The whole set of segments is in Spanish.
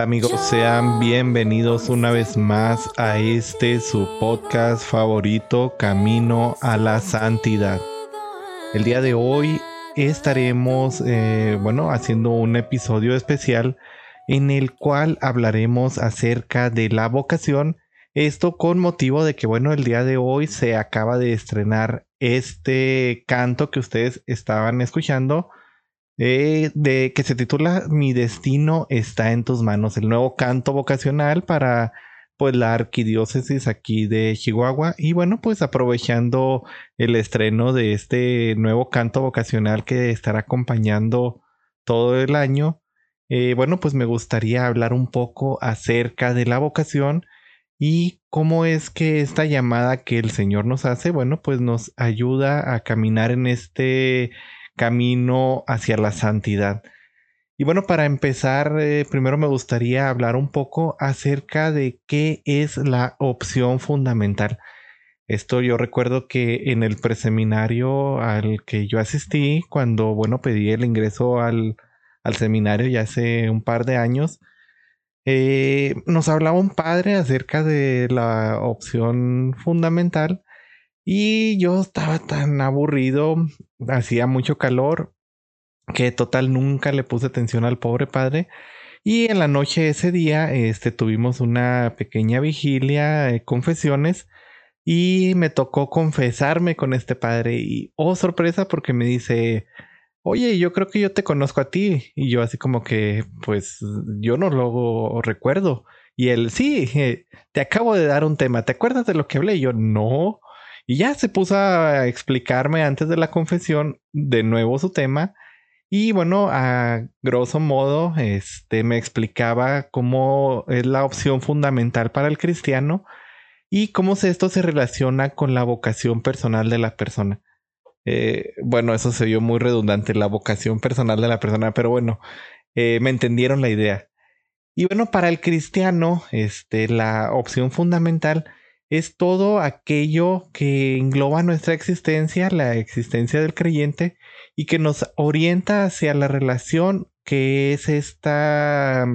tal amigos? Sean bienvenidos una vez más a este su podcast favorito, Camino a la Santidad. El día de hoy estaremos, eh, bueno, haciendo un episodio especial en el cual hablaremos acerca de la vocación. Esto con motivo de que, bueno, el día de hoy se acaba de estrenar este canto que ustedes estaban escuchando, eh, de que se titula Mi destino está en tus manos, el nuevo canto vocacional para pues la arquidiócesis aquí de Chihuahua. Y bueno pues aprovechando el estreno de este nuevo canto vocacional que estará acompañando todo el año eh, bueno pues me gustaría hablar un poco acerca de la vocación y cómo es que esta llamada que el Señor nos hace bueno pues nos ayuda a caminar en este camino hacia la santidad. Y bueno, para empezar, eh, primero me gustaría hablar un poco acerca de qué es la opción fundamental. Esto yo recuerdo que en el preseminario al que yo asistí, cuando, bueno, pedí el ingreso al, seminario ya hace un par de años, eh, nos hablaba un padre acerca de la opción fundamental y yo estaba tan aburrido, hacía mucho calor que total nunca le puse atención al pobre padre. Y en la noche ese día este, tuvimos una pequeña vigilia, eh, confesiones, y me tocó confesarme con este padre. Y, oh, sorpresa, porque me dice, oye, yo creo que yo te conozco a ti. Y yo así como que, pues yo no lo recuerdo. Y él, sí, eh, te acabo de dar un tema, ¿te acuerdas de lo que hablé? Y yo, no. Y ya se puso a explicarme antes de la confesión de nuevo su tema. Y bueno, a grosso modo, este me explicaba cómo es la opción fundamental para el cristiano y cómo esto se relaciona con la vocación personal de la persona. Eh, bueno, eso se vio muy redundante, la vocación personal de la persona, pero bueno, eh, me entendieron la idea. Y bueno, para el cristiano, este, la opción fundamental es todo aquello que engloba nuestra existencia, la existencia del creyente, y que nos orienta hacia la relación que es esta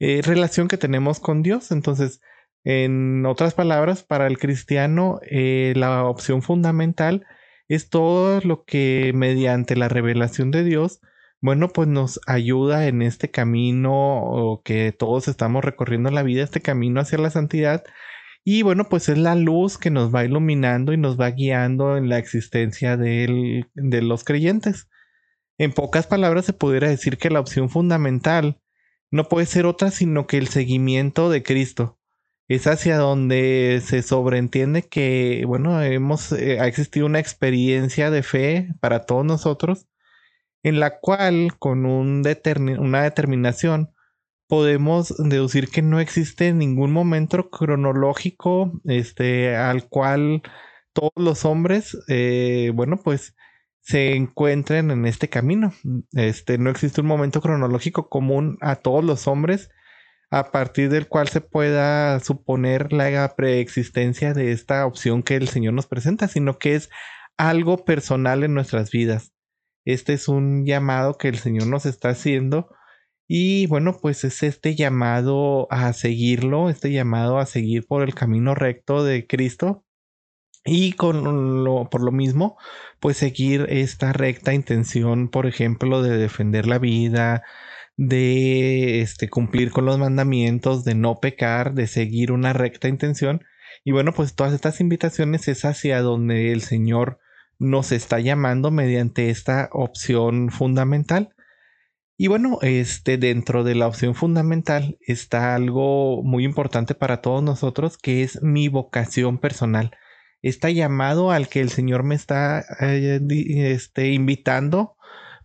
eh, relación que tenemos con Dios. Entonces, en otras palabras, para el cristiano, eh, la opción fundamental es todo lo que mediante la revelación de Dios, bueno, pues nos ayuda en este camino que todos estamos recorriendo en la vida, este camino hacia la santidad, y bueno, pues es la luz que nos va iluminando y nos va guiando en la existencia de, de los creyentes. En pocas palabras se pudiera decir que la opción fundamental no puede ser otra sino que el seguimiento de Cristo. Es hacia donde se sobreentiende que, bueno, hemos, eh, ha existido una experiencia de fe para todos nosotros, en la cual con un una determinación podemos deducir que no existe ningún momento cronológico este, al cual todos los hombres, eh, bueno, pues se encuentren en este camino. Este, no existe un momento cronológico común a todos los hombres a partir del cual se pueda suponer la preexistencia de esta opción que el Señor nos presenta, sino que es algo personal en nuestras vidas. Este es un llamado que el Señor nos está haciendo y bueno, pues es este llamado a seguirlo, este llamado a seguir por el camino recto de Cristo. Y con lo, por lo mismo, pues seguir esta recta intención, por ejemplo, de defender la vida, de este, cumplir con los mandamientos, de no pecar, de seguir una recta intención. Y bueno, pues todas estas invitaciones es hacia donde el Señor nos está llamando mediante esta opción fundamental. Y bueno, este dentro de la opción fundamental está algo muy importante para todos nosotros que es mi vocación personal. Está llamado al que el Señor me está eh, este, invitando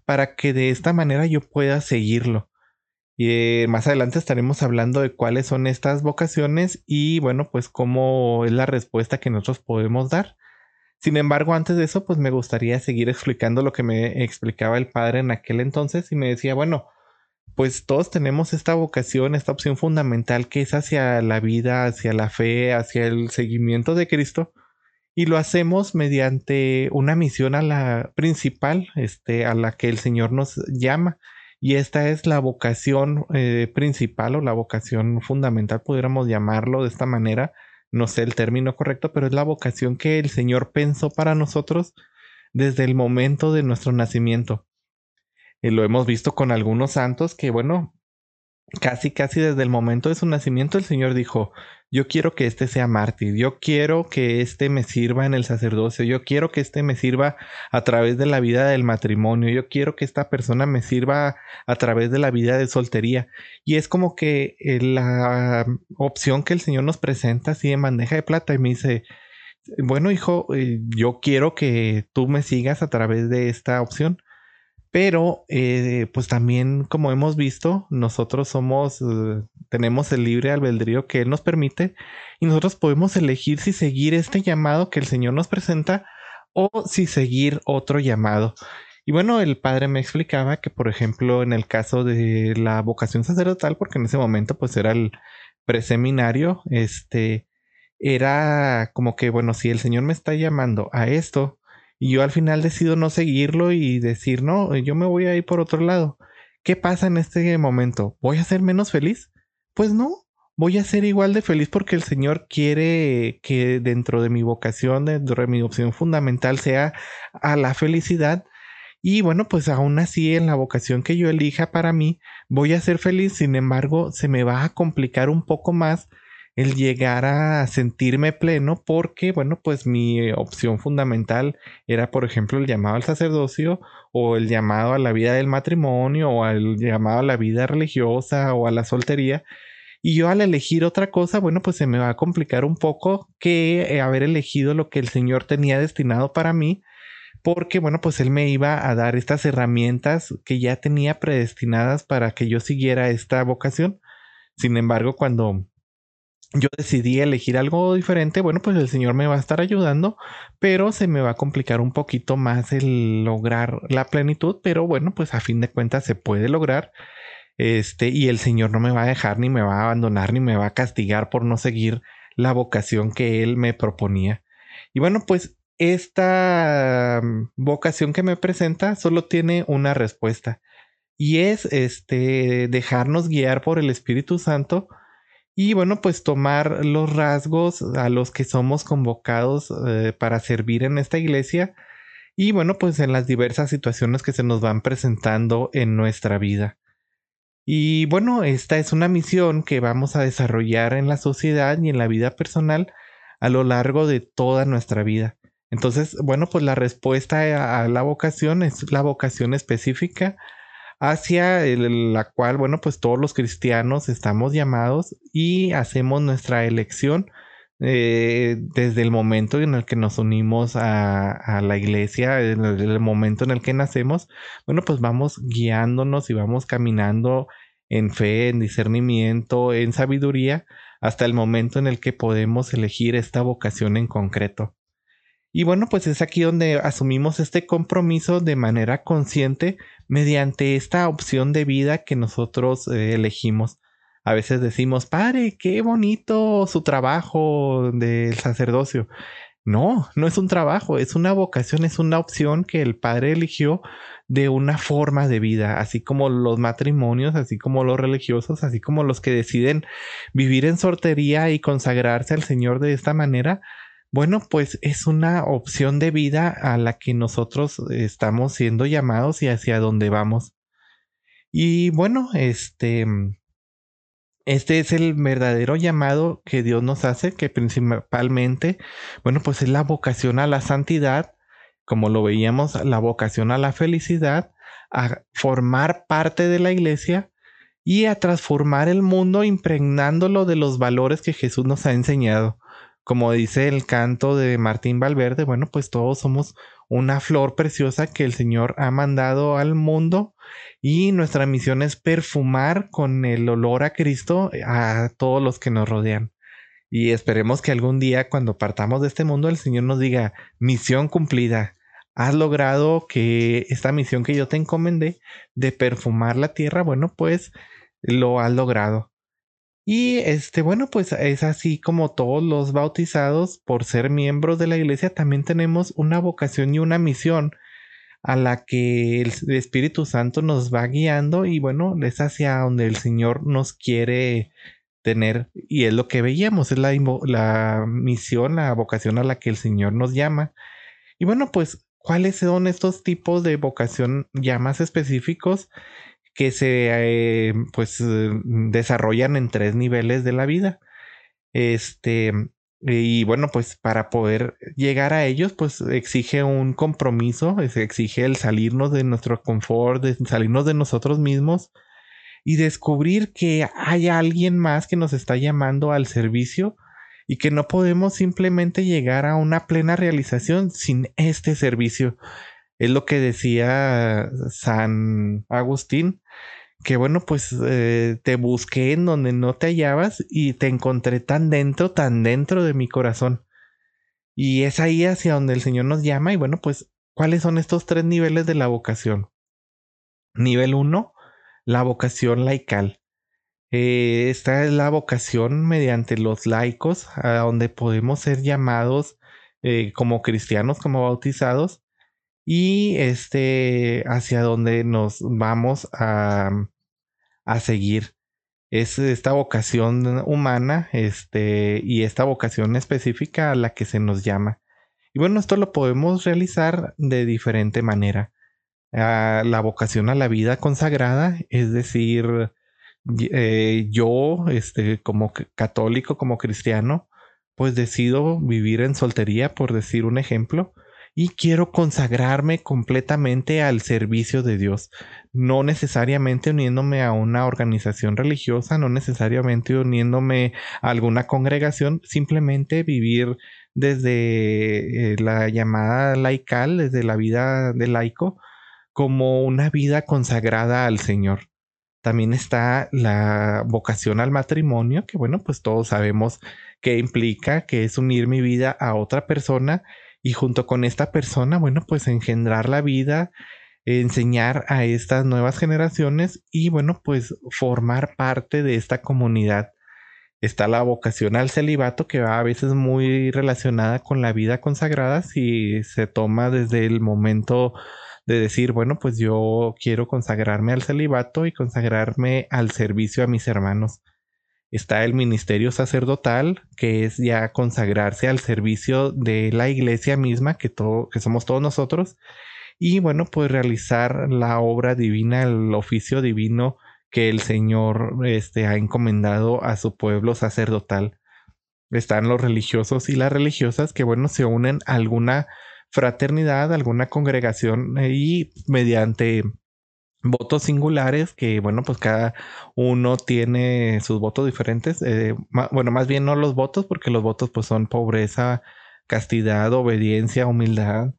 para que de esta manera yo pueda seguirlo. Y eh, más adelante estaremos hablando de cuáles son estas vocaciones y bueno, pues cómo es la respuesta que nosotros podemos dar. Sin embargo, antes de eso, pues me gustaría seguir explicando lo que me explicaba el padre en aquel entonces y me decía, bueno, pues todos tenemos esta vocación, esta opción fundamental que es hacia la vida, hacia la fe, hacia el seguimiento de Cristo. y lo hacemos mediante una misión a la principal, este, a la que el Señor nos llama. Y esta es la vocación eh, principal o la vocación fundamental, pudiéramos llamarlo de esta manera. No sé el término correcto, pero es la vocación que el Señor pensó para nosotros desde el momento de nuestro nacimiento. Y lo hemos visto con algunos santos que, bueno, casi, casi desde el momento de su nacimiento el Señor dijo, yo quiero que éste sea mártir, yo quiero que éste me sirva en el sacerdocio, yo quiero que éste me sirva a través de la vida del matrimonio, yo quiero que esta persona me sirva a través de la vida de soltería. Y es como que eh, la opción que el Señor nos presenta así en bandeja de plata y me dice, bueno hijo, eh, yo quiero que tú me sigas a través de esta opción. Pero, eh, pues también, como hemos visto, nosotros somos, eh, tenemos el libre albedrío que Él nos permite y nosotros podemos elegir si seguir este llamado que el Señor nos presenta o si seguir otro llamado. Y bueno, el padre me explicaba que, por ejemplo, en el caso de la vocación sacerdotal, porque en ese momento pues era el preseminario, este, era como que, bueno, si el Señor me está llamando a esto, y yo al final decido no seguirlo y decir, no, yo me voy a ir por otro lado. ¿Qué pasa en este momento? ¿Voy a ser menos feliz? Pues no, voy a ser igual de feliz porque el Señor quiere que dentro de mi vocación, dentro de mi opción fundamental sea a la felicidad. Y bueno, pues aún así en la vocación que yo elija para mí, voy a ser feliz, sin embargo, se me va a complicar un poco más el llegar a sentirme pleno porque, bueno, pues mi opción fundamental era, por ejemplo, el llamado al sacerdocio o el llamado a la vida del matrimonio o el llamado a la vida religiosa o a la soltería. Y yo al elegir otra cosa, bueno, pues se me va a complicar un poco que eh, haber elegido lo que el Señor tenía destinado para mí, porque, bueno, pues Él me iba a dar estas herramientas que ya tenía predestinadas para que yo siguiera esta vocación. Sin embargo, cuando yo decidí elegir algo diferente, bueno, pues el Señor me va a estar ayudando, pero se me va a complicar un poquito más el lograr la plenitud, pero bueno, pues a fin de cuentas se puede lograr. Este, y el Señor no me va a dejar, ni me va a abandonar, ni me va a castigar por no seguir la vocación que Él me proponía. Y bueno, pues esta mm, vocación que me presenta solo tiene una respuesta, y es este dejarnos guiar por el Espíritu Santo y bueno, pues tomar los rasgos a los que somos convocados eh, para servir en esta iglesia y bueno, pues en las diversas situaciones que se nos van presentando en nuestra vida. Y bueno, esta es una misión que vamos a desarrollar en la sociedad y en la vida personal a lo largo de toda nuestra vida. Entonces, bueno, pues la respuesta a la vocación es la vocación específica hacia la cual, bueno, pues todos los cristianos estamos llamados y hacemos nuestra elección eh, desde el momento en el que nos unimos a, la iglesia, desde el momento en el que nacemos, bueno, pues vamos guiándonos y vamos caminando en fe, en discernimiento, en sabiduría, hasta el momento en el que podemos elegir esta vocación en concreto. Y bueno, pues es aquí donde asumimos este compromiso de manera consciente mediante esta opción de vida que nosotros eh, elegimos. A veces decimos, padre, qué bonito su trabajo del sacerdocio. No, no es un trabajo, es una vocación, es una opción que el padre eligió de una forma de vida, así como los matrimonios, así como los religiosos, así como los que deciden vivir en sortería y consagrarse al Señor de esta manera, bueno, pues es una opción de vida a la que nosotros estamos siendo llamados y hacia dónde vamos. Y bueno, este, este es el verdadero llamado que Dios nos hace, que principalmente, bueno, pues es la vocación a la santidad, como lo veíamos, la vocación a la felicidad, a formar parte de la iglesia y a transformar el mundo impregnándolo de los valores que Jesús nos ha enseñado como dice el canto de Martín Valverde, bueno, pues todos somos una flor preciosa que el Señor ha mandado al mundo y nuestra misión es perfumar con el olor a Cristo a todos los que nos rodean. Y esperemos que algún día cuando partamos de este mundo el Señor nos diga, misión cumplida, has logrado que esta misión que yo te encomendé de perfumar la tierra, bueno, pues lo has logrado. Y este, bueno, pues es así como todos los bautizados, por ser miembros de la iglesia, también tenemos una vocación y una misión a la que el Espíritu Santo nos va guiando y bueno, es hacia donde el Señor nos quiere tener y es lo que veíamos, es la, la misión, la vocación a la que el Señor nos llama. Y bueno, pues, ¿cuáles son estos tipos de vocación ya más específicos? Que se eh, pues desarrollan en tres niveles de la vida. Este, y bueno, pues para poder llegar a ellos, pues exige un compromiso, exige el salirnos de nuestro confort, de salirnos de nosotros mismos y descubrir que hay alguien más que nos está llamando al servicio y que no podemos simplemente llegar a una plena realización sin este servicio. Es lo que decía San Agustín, que bueno, pues eh, te busqué en donde no te hallabas y te encontré tan dentro, tan dentro de mi corazón. Y es ahí hacia donde el Señor nos llama y bueno, pues, ¿cuáles son estos tres niveles de la vocación? Nivel uno, la vocación laical. Eh, esta es la vocación mediante los laicos, a donde podemos ser llamados eh, como cristianos, como bautizados, y este hacia donde nos vamos a, a seguir. Es esta vocación humana este, y esta vocación específica a la que se nos llama. Y bueno, esto lo podemos realizar de diferente manera. Ah, la vocación a la vida consagrada, es decir, eh, yo, este, como católico, como cristiano, pues decido vivir en soltería, por decir un ejemplo, y quiero consagrarme completamente al servicio de Dios, no necesariamente uniéndome a una organización religiosa, no necesariamente uniéndome a alguna congregación, simplemente vivir desde eh, la llamada laical, desde la vida de laico, como una vida consagrada al Señor. También está la vocación al matrimonio, que bueno, pues todos sabemos que implica, que es unir mi vida a otra persona y junto con esta persona, bueno, pues engendrar la vida, enseñar a estas nuevas generaciones y bueno, pues formar parte de esta comunidad. Está la vocación al celibato que va a veces muy relacionada con la vida consagrada si se toma desde el momento de decir, bueno, pues yo quiero consagrarme al celibato y consagrarme al servicio a mis hermanos. Está el ministerio sacerdotal, que es ya consagrarse al servicio de la iglesia misma, que, todo, que somos todos nosotros. Y bueno, pues realizar la obra divina, el oficio divino que el Señor este, ha encomendado a su pueblo sacerdotal. Están los religiosos y las religiosas que, bueno, se unen a alguna fraternidad, alguna congregación y mediante votos singulares que bueno pues cada uno tiene sus votos diferentes eh, bueno más bien no los votos porque los votos pues son pobreza castidad obediencia humildad.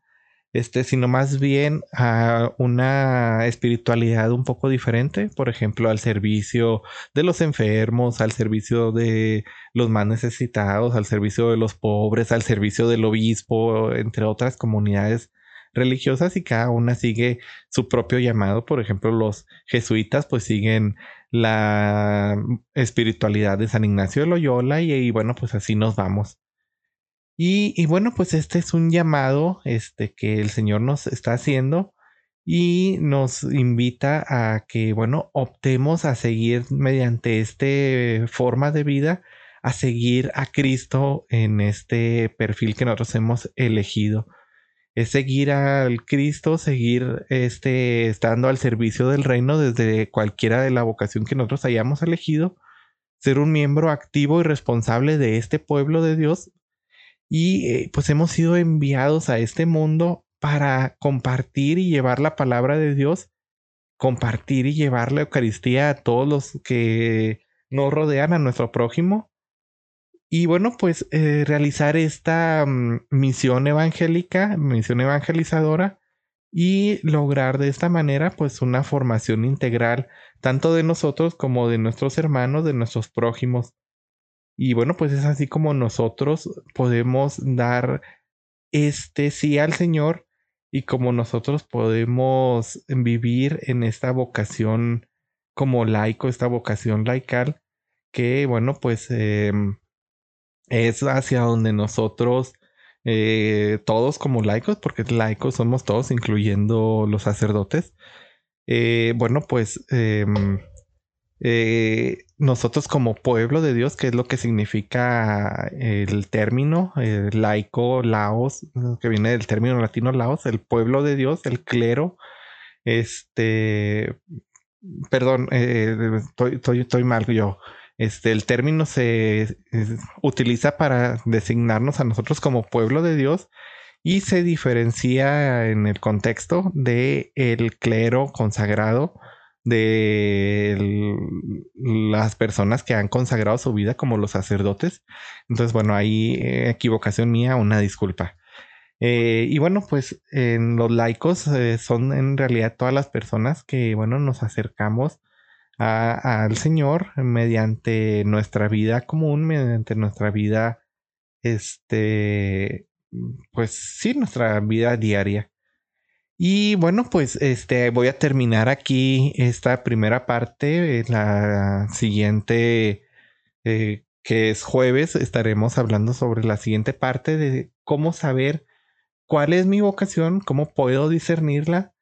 Este sino más bien a una espiritualidad un poco diferente por ejemplo al servicio de los enfermos al servicio de los más necesitados al servicio de los pobres al servicio del obispo entre otras comunidades religiosas y cada una sigue su propio llamado. Por ejemplo, los jesuitas pues siguen la espiritualidad de San Ignacio de Loyola y, bueno, pues así nos vamos. Y, bueno, pues este es un llamado este, que el Señor nos está haciendo y nos invita a que, bueno, optemos a seguir mediante esta forma de vida, a seguir a Cristo en este perfil que nosotros hemos elegido es seguir al Cristo, seguir este, estando al servicio del reino desde cualquiera de la vocación que nosotros hayamos elegido, ser un miembro activo y responsable de este pueblo de Dios. Y eh, pues hemos sido enviados a este mundo para compartir y llevar la palabra de Dios, compartir y llevar la Eucaristía a todos los que nos rodean, a nuestro prójimo y bueno, pues eh, realizar esta mm, misión evangélica, misión evangelizadora y lograr de esta manera pues una formación integral tanto de nosotros como de nuestros hermanos, de nuestros prójimos. Y bueno, pues es así como nosotros podemos dar este sí al Señor y como nosotros podemos vivir en esta vocación como laico, esta vocación laical que, bueno, pues em, es hacia donde nosotros, eh, todos como laicos, porque laicos somos todos, incluyendo los sacerdotes, eh, bueno, pues em, eh, nosotros como pueblo de Dios, que es lo que significa el término laico, laos, que viene del término latino laos, el pueblo de Dios, el clero, este, perdón, estoy, estoy, estoy mal yo. Este, el término se utiliza para designarnos a nosotros como pueblo de Dios y se diferencia en el contexto de el clero consagrado de las personas que han consagrado su vida como los sacerdotes. Entonces, bueno, ahí eh, equivocación mía, una disculpa. Eh, y bueno, pues en los laicos eh, son en realidad todas las personas que, bueno, nos acercamos al Señor mediante nuestra vida común, mediante nuestra vida, este, pues sí, nuestra vida diaria. Y bueno, pues este voy a terminar aquí esta primera parte. La siguiente, eh, que es jueves, estaremos hablando sobre la siguiente parte de cómo saber cuál es mi vocación, cómo puedo discernirla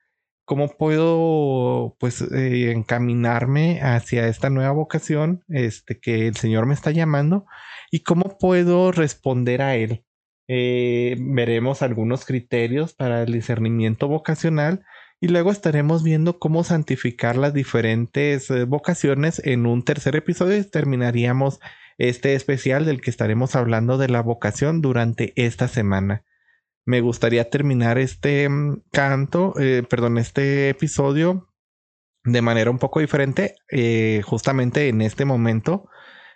cómo puedo pues eh, encaminarme hacia esta nueva vocación este, que el Señor me está llamando y cómo puedo responder a Él. Eh, veremos algunos criterios para el discernimiento vocacional y luego estaremos viendo cómo santificar las diferentes eh, vocaciones en un tercer episodio y terminaríamos este especial del que estaremos hablando de la vocación durante esta semana me gustaría terminar este mm, canto, eh, perdón, este episodio de manera un poco diferente. Eh, justamente en este momento,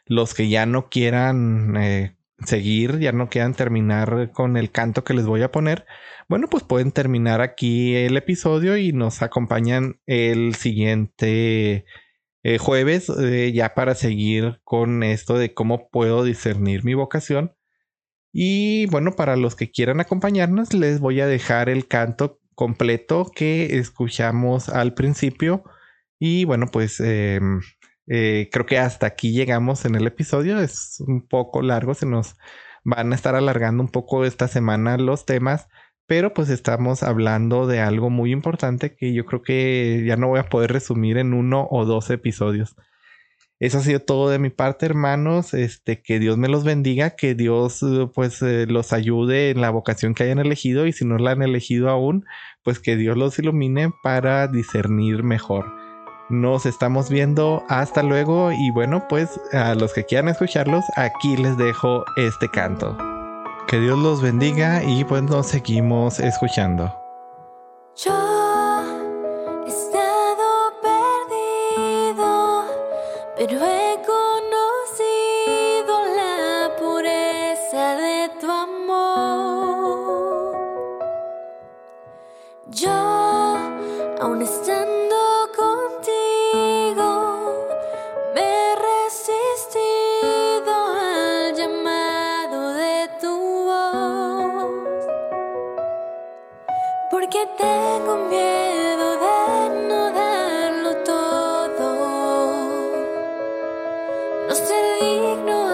los que ya no quieran eh, seguir, ya no quieran terminar con el canto que les voy a poner, bueno, pues pueden terminar aquí el episodio y nos acompañan el siguiente jueves ya para seguir con esto de cómo puedo discernir mi vocación y bueno, para los que quieran acompañarnos, les voy a dejar el canto completo que escuchamos al principio. Y bueno, pues em, eh, creo que hasta aquí llegamos en el episodio. Es un poco largo, se nos van a estar alargando un poco esta semana los temas, pero pues estamos hablando de algo muy importante que yo creo que ya no voy a poder resumir en uno o dos episodios. Eso ha sido todo de mi parte, hermanos. Este, que Dios me los bendiga, que Dios eh, pues eh, los ayude en la vocación que hayan elegido y si no la han elegido aún, pues que Dios los ilumine para discernir mejor. Nos estamos viendo, hasta luego y bueno, pues a los que quieran escucharlos, aquí les dejo este canto. Que Dios los bendiga y pues nos seguimos escuchando. pero Yo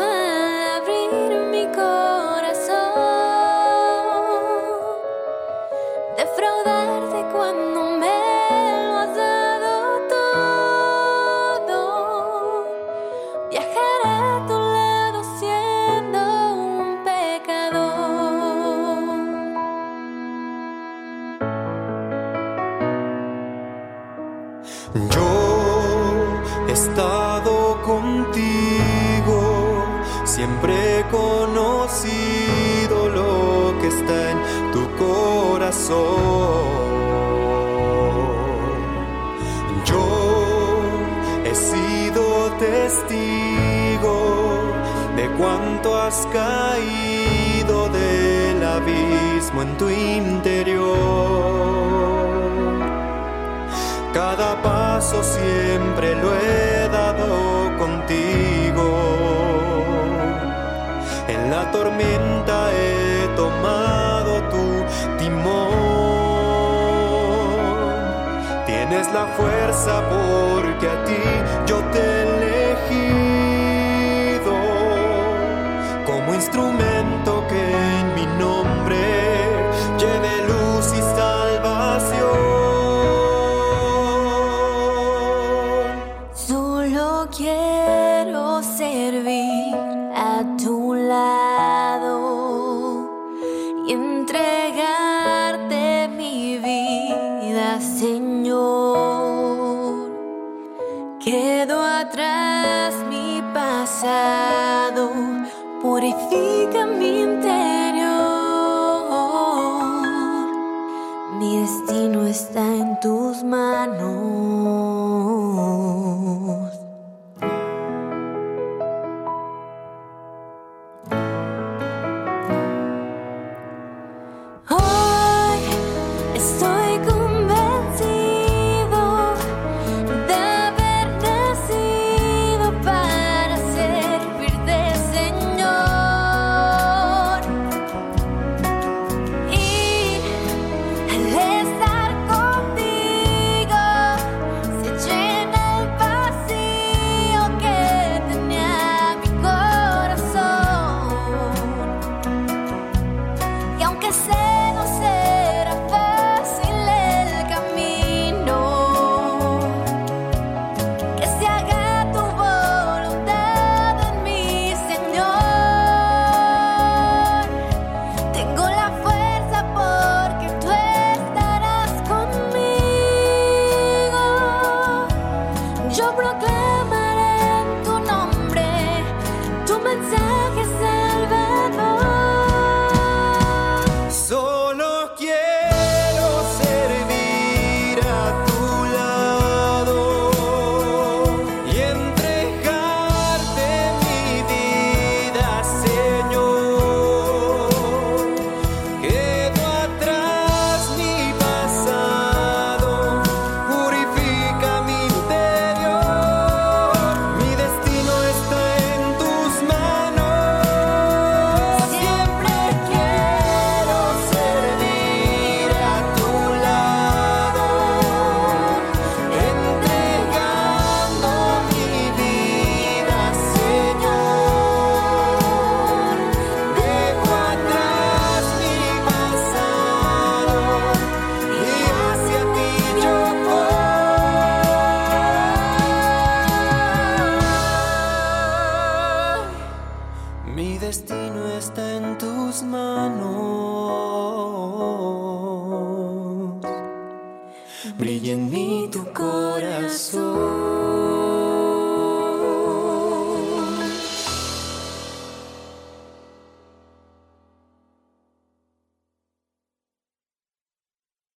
testigo de cuánto has caído del abismo en tu interior. Cada paso siempre lo he dado contigo. En la tormenta he tomado tu timón. Tienes la fuerza porque a ti yo Solo quiero servir a tu lado y entregarte mi vida, Señor. Quedo atrás mi pasado, purifica mi interior. Mi destino está en tus manos.